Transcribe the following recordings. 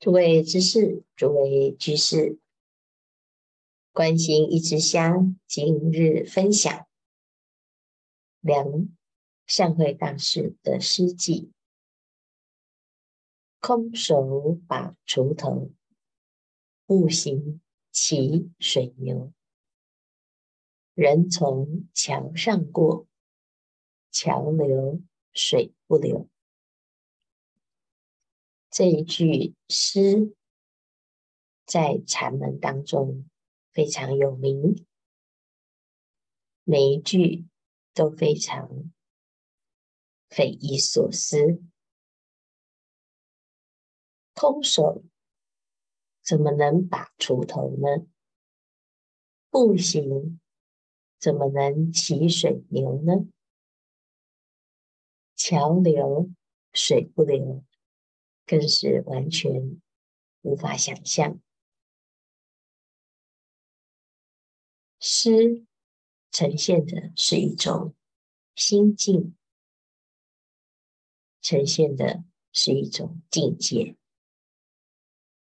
诸位知识，诸位居士，观心一支香，今日分享梁善慧大师的诗偈：空手把锄头，步行骑水牛。人从桥上过，桥流水不流。这一句诗在禅门当中非常有名，每一句都非常匪夷所思。空手怎么能把锄头呢？步行怎么能骑水牛呢？桥流水不流。更是完全无法想象。诗呈现的是一种心境，呈现的是一种境界。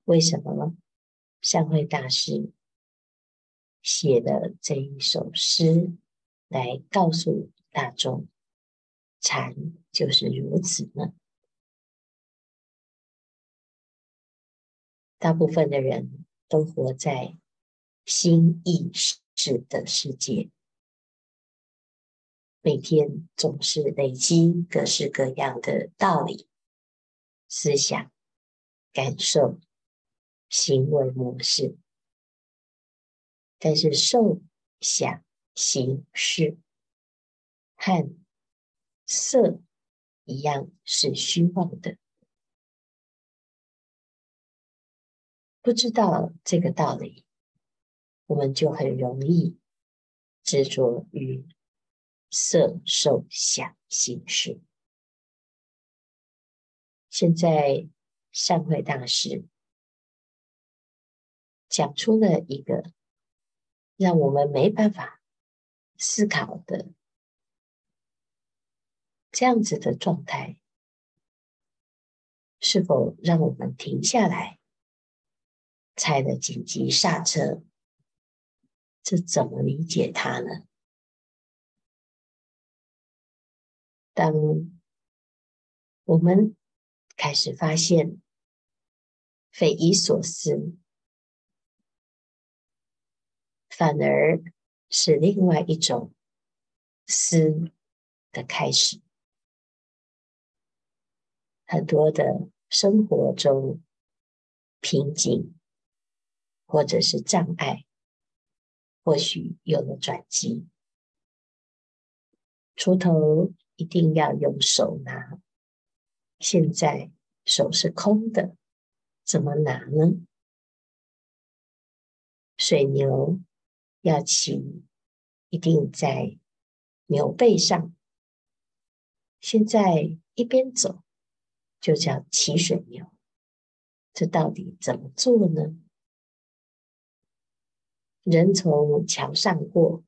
为什么呢？善慧大师写的这一首诗，来告诉大众，禅就是如此呢？大部分的人都活在心意识的世界，每天总是累积各式各样的道理、思想、感受、行为模式，但是受、想、行、识和色一样是虚妄的。不知道这个道理，我们就很容易执着于色、受、想、行、识。现在善慧大师讲出了一个让我们没办法思考的这样子的状态，是否让我们停下来？踩了紧急刹车，这怎么理解它呢？当我们开始发现匪夷所思，反而是另外一种思的开始。很多的生活中瓶颈。或者是障碍，或许有了转机。锄头一定要用手拿，现在手是空的，怎么拿呢？水牛要骑，一定在牛背上，现在一边走就叫骑水牛，这到底怎么做呢？人从桥上过，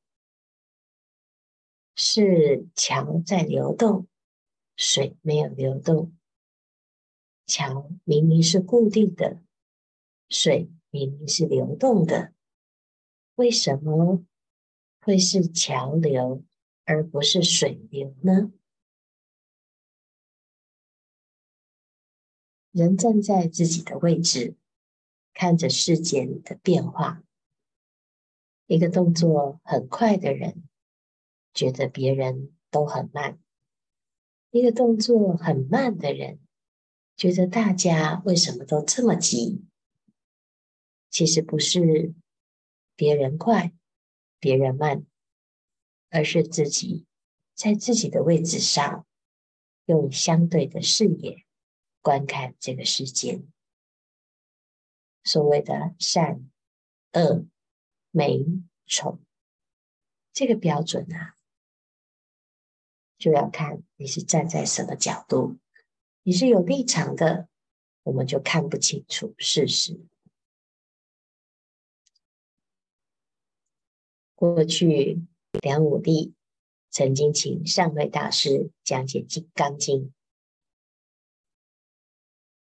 是桥在流动，水没有流动。桥明明是固定的，水明明是流动的，为什么会是桥流而不是水流呢？人站在自己的位置，看着世间的变化。一个动作很快的人，觉得别人都很慢；一个动作很慢的人，觉得大家为什么都这么急？其实不是别人快，别人慢，而是自己在自己的位置上，用相对的视野观看这个世界。所谓的善恶。美丑这个标准啊，就要看你是站在什么角度。你是有立场的，我们就看不清楚事实。过去梁武帝曾经请善慧大师讲解《金刚经》，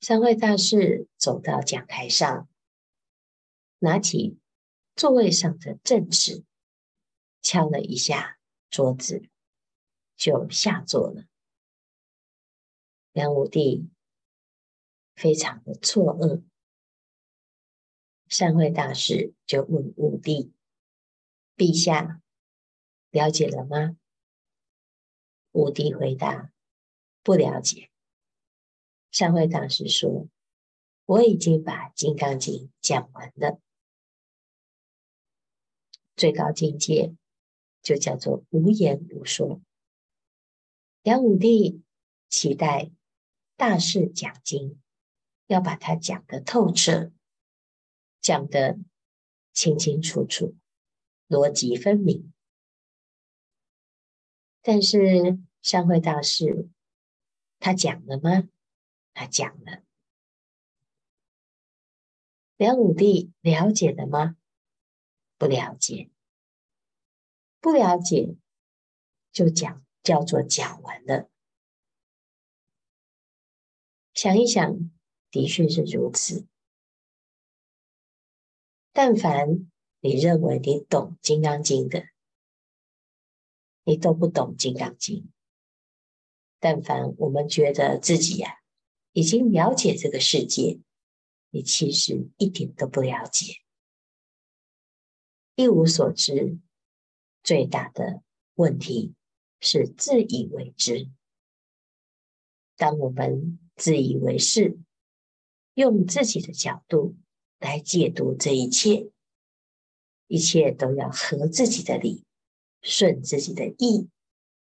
三位大师走到讲台上，拿起座位上的正事，敲了一下桌子，就下座了。梁武帝非常的错愕，三位大师就问武帝：“陛下了解了吗？”武帝回答：“不了解。”三位大师说：“我已经把《金刚经》讲完了，最高境界就叫做无言无说。”梁武帝期待大事讲经，要把它讲得透彻，讲得清清楚楚，逻辑分明。但是三位大士他讲了吗？他讲了，梁武帝了解了吗？不了解，不了解就讲，叫做讲完了。想一想，的确是如此。但凡你认为你懂《金刚经》的，你都不懂《金刚经》。但凡我们觉得自己呀、已经了解这个世界，你其实一点都不了解，一无所知。最大的问题是自以为知。当我们自以为是，用自己的角度来解读这一切，一切都要合自己的理，顺自己的意，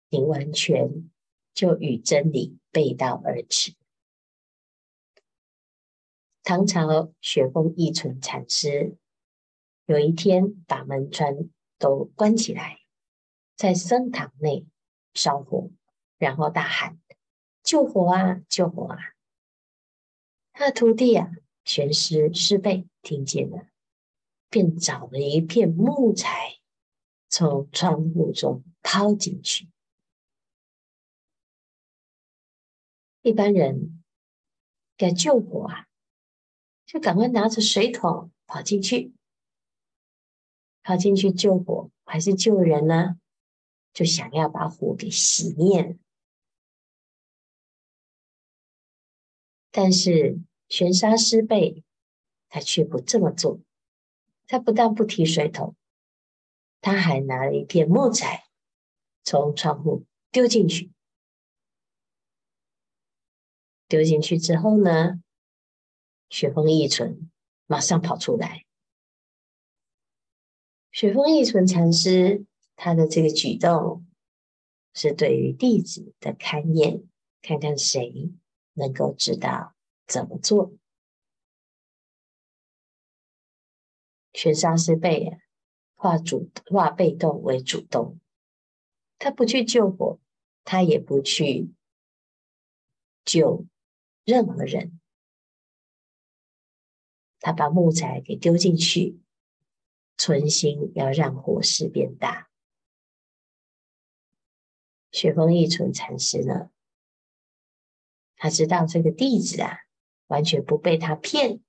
你完全就与真理背道而驰。唐朝雪峰义存禅师有一天把门窗都关起来，在僧堂内烧火，然后大喊：“救火啊！救火啊！”他的徒弟啊，玄师师辈听见了，便找了一片木材，从窗户中抛进去。一般人该救火啊！就赶快拿着水桶跑进去，跑进去救火还是救人呢？就想要把火给熄灭。但是玄沙师辈他却不这么做，他不但不提水桶，他还拿了一片木材从窗户丢进去。丢进去之后呢？雪峰一存马上跑出来。雪峰义存禅师他的这个举动是对于弟子的勘验，看看谁能够知道怎么做。玄沙师辈啊，化主化被动为主动，他不去救火，他也不去救任何人。他把木材给丢进去，存心要让火势变大。雪峰义存禅师呢，他知道这个弟子啊，完全不被他骗，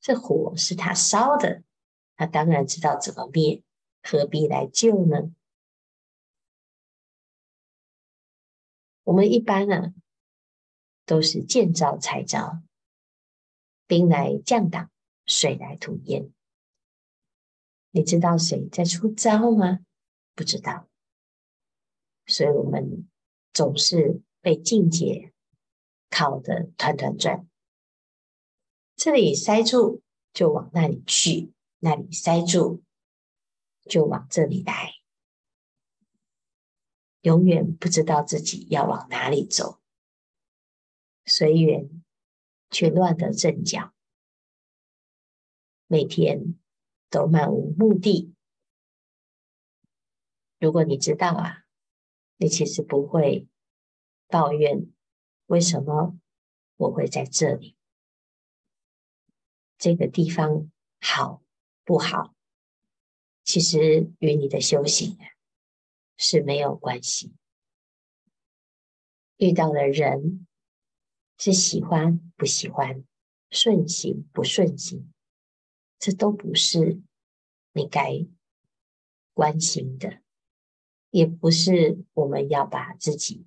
这火是他烧的，他当然知道怎么灭，何必来救呢？我们一般呢，都是见招拆招。兵来将挡，水来土掩。你知道谁在出招吗？不知道。所以我们总是被境界考得团团转。这里塞住，就往那里去；那里塞住，就往这里来。永远不知道自己要往哪里走。随缘。却乱了阵脚，每天都漫无目的。如果你知道啊，你其实不会抱怨为什么我会在这里，这个地方好不好，其实与你的修行是没有关系。遇到的人。是喜欢不喜欢，顺行不顺行，这都不是你该关心的，也不是我们要把自己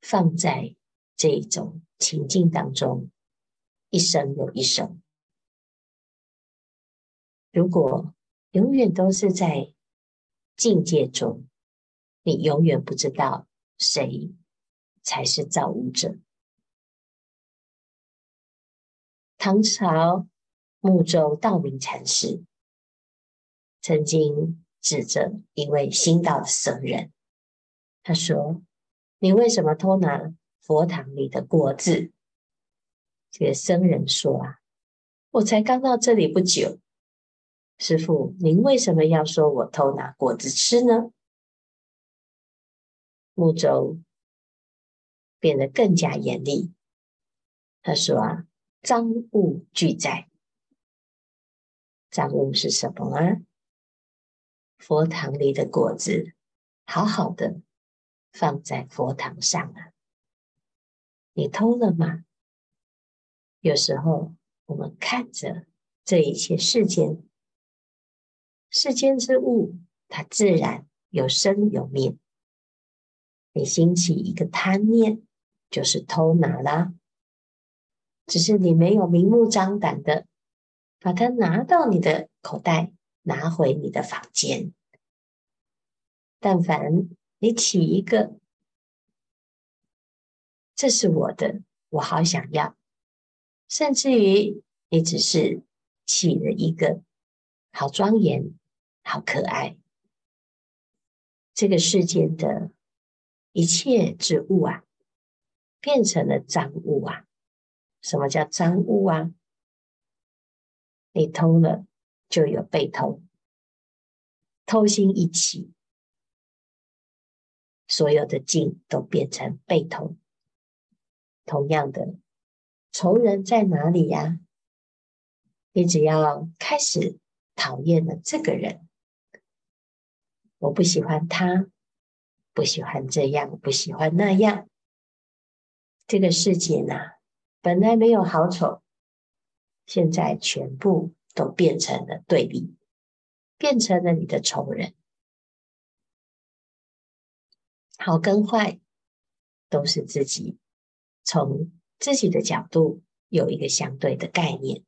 放在这种情境当中，一生又一生。如果永远都是在境界中，你永远不知道谁才是造物者。唐朝木州道明禅师曾经指着一位新到的僧人，他说：“你为什么偷拿佛堂里的果子？”这个僧人说：“啊，我才刚到这里不久。”师傅，您为什么要说我偷拿果子吃呢？木州变得更加严厉。他说：“啊，赃物俱在。赃物是什么啊？佛堂里的果子，好好的放在佛堂上啊，你偷了吗？有时候我们看着这一切世间。”世间之物，它自然有生有灭。你兴起一个贪念，就是偷拿啦。只是你没有明目张胆的把它拿到你的口袋，拿回你的房间。但凡你起一个，这是我的，我好想要，甚至于你只是起了一个。好庄严，好可爱。这个世间的一切之物啊，变成了赃物啊。什么叫赃物啊？你偷了，就有被偷。偷心一起，所有的境都变成被偷。同样的，仇人在哪里呀？你只要开始。讨厌了这个人，我不喜欢他，不喜欢这样，不喜欢那样。这个世界呢，本来没有好丑，现在全部都变成了对立，变成了你的仇人。好跟坏，都是自己从自己的角度有一个相对的概念。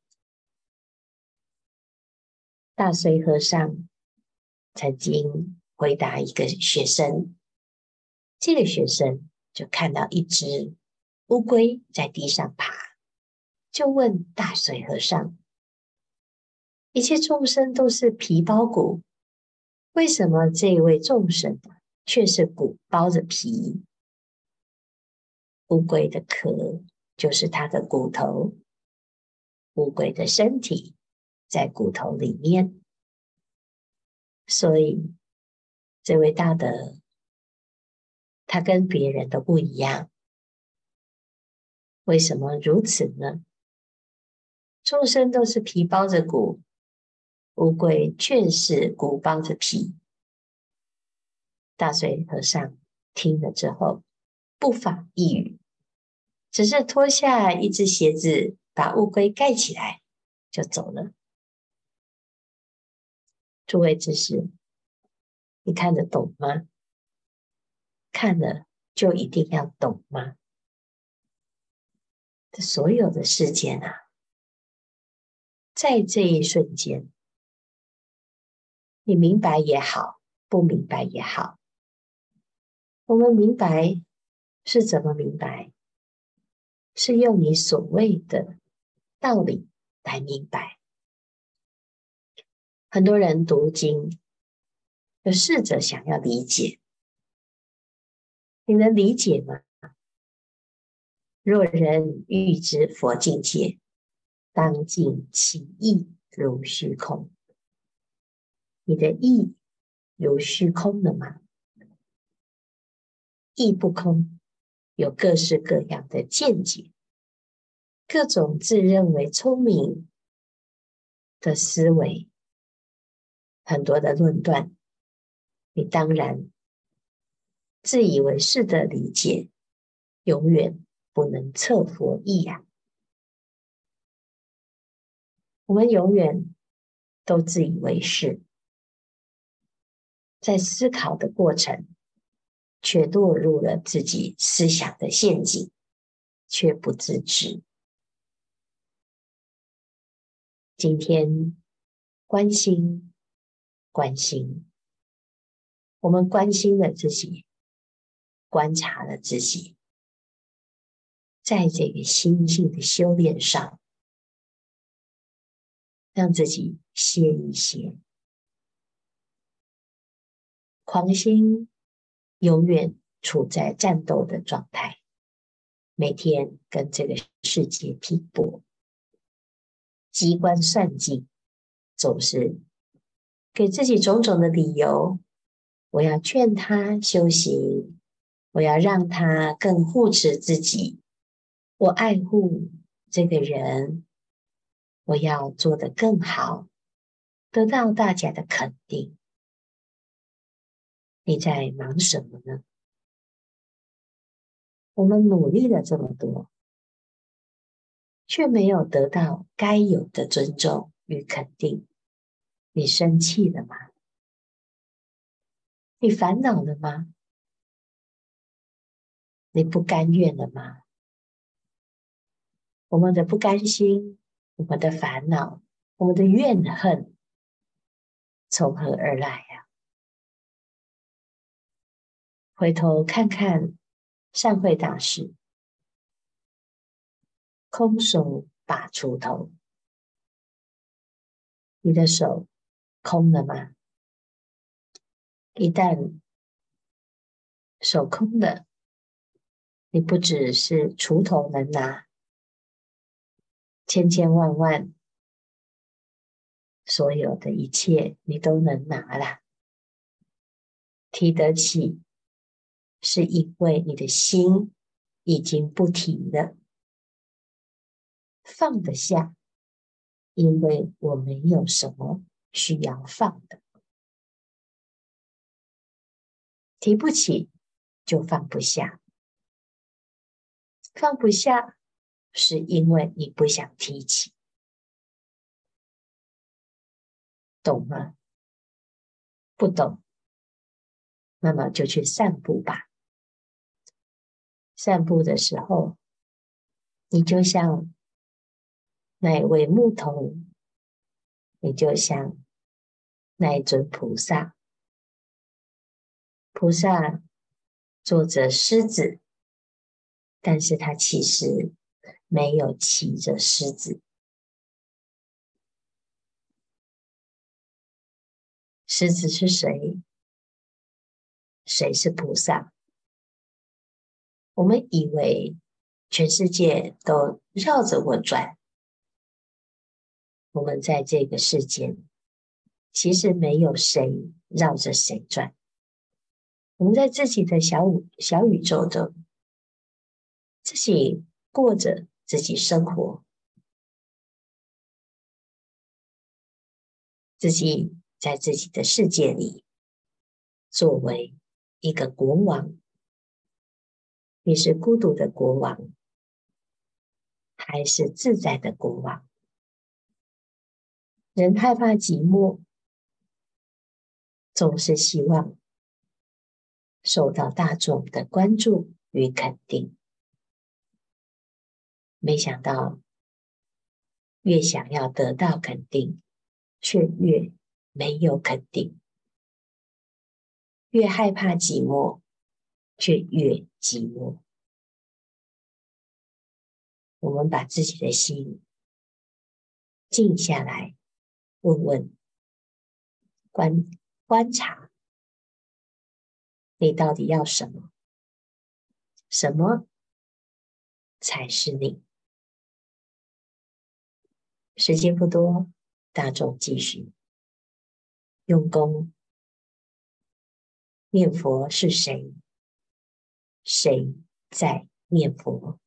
大随和尚曾经回答一个学生，这个学生就看到一只乌龟在地上爬，就问大水和尚：“一切众生都是皮包骨，为什么这位众生却是骨包着皮？乌龟的壳就是它的骨头，乌龟的身体。”在骨头里面，所以这位大德，他跟别人都不一样。为什么如此呢？众生都是皮包着骨，乌龟却是骨包着皮。大随和尚听了之后，不发一语，只是脱下一只鞋子，把乌龟盖起来，就走了。诸位知识，你看得懂吗？看了就一定要懂吗？这所有的世间啊，在这一瞬间，你明白也好，不明白也好，我们明白是怎么明白？是用你所谓的道理来明白。很多人读经，就试着想要理解，你能理解吗？若人欲知佛境界，当尽其意如虚空。你的意如虚空了吗？意不空，有各式各样的见解，各种自认为聪明的思维。很多的论断，你当然自以为是的理解，永远不能测佛意呀、我们永远都自以为是，在思考的过程，却堕入了自己思想的陷阱，却不自知。今天关心，关心，我们关心了自己，观察了自己，在这个心性的修炼上，让自己歇一歇。狂心永远处在战斗的状态，每天跟这个世界拼搏。机关算尽，总是给自己种种的理由。我要劝他修行，我要让他更护持自己，我爱护这个人，我要做得更好，得到大家的肯定。你在忙什么呢？我们努力了这么多。却没有得到该有的尊重与肯定，你生气了吗？你烦恼了吗？你不甘愿了吗？我们的不甘心，我们的烦恼，我们的怨恨，从何而来呀？回头看看善慧大师。空手把锄头，你的手空了吗？一旦手空了，你不只是锄头能拿，千千万万所有的一切你都能拿了。提得起，是因为你的心已经不提了。放得下，因为我没有什么需要放的。提不起，就放不下。放不下，是因为你不想提起，懂吗？不懂，那么就去散步吧。散步的时候，你就像。那一位牧童，你就像那一尊菩萨，菩萨坐着狮子，但是他其实没有骑着狮子。狮子是谁？谁是菩萨？我们以为全世界都绕着我转。我们在这个世间，其实没有谁绕着谁转。我们在自己的小宇小宇宙中，自己过着自己生活，自己在自己的世界里，作为一个国王，你是孤独的国王，还是自在的国王？人害怕寂寞，总是希望受到大众的关注与肯定。没想到，越想要得到肯定，却越没有肯定；越害怕寂寞，却越寂寞。我们把自己的心静下来。问问，观观察，你到底要什么？什么才是你？时间不多，大众继续用功念佛。是谁？谁在念佛？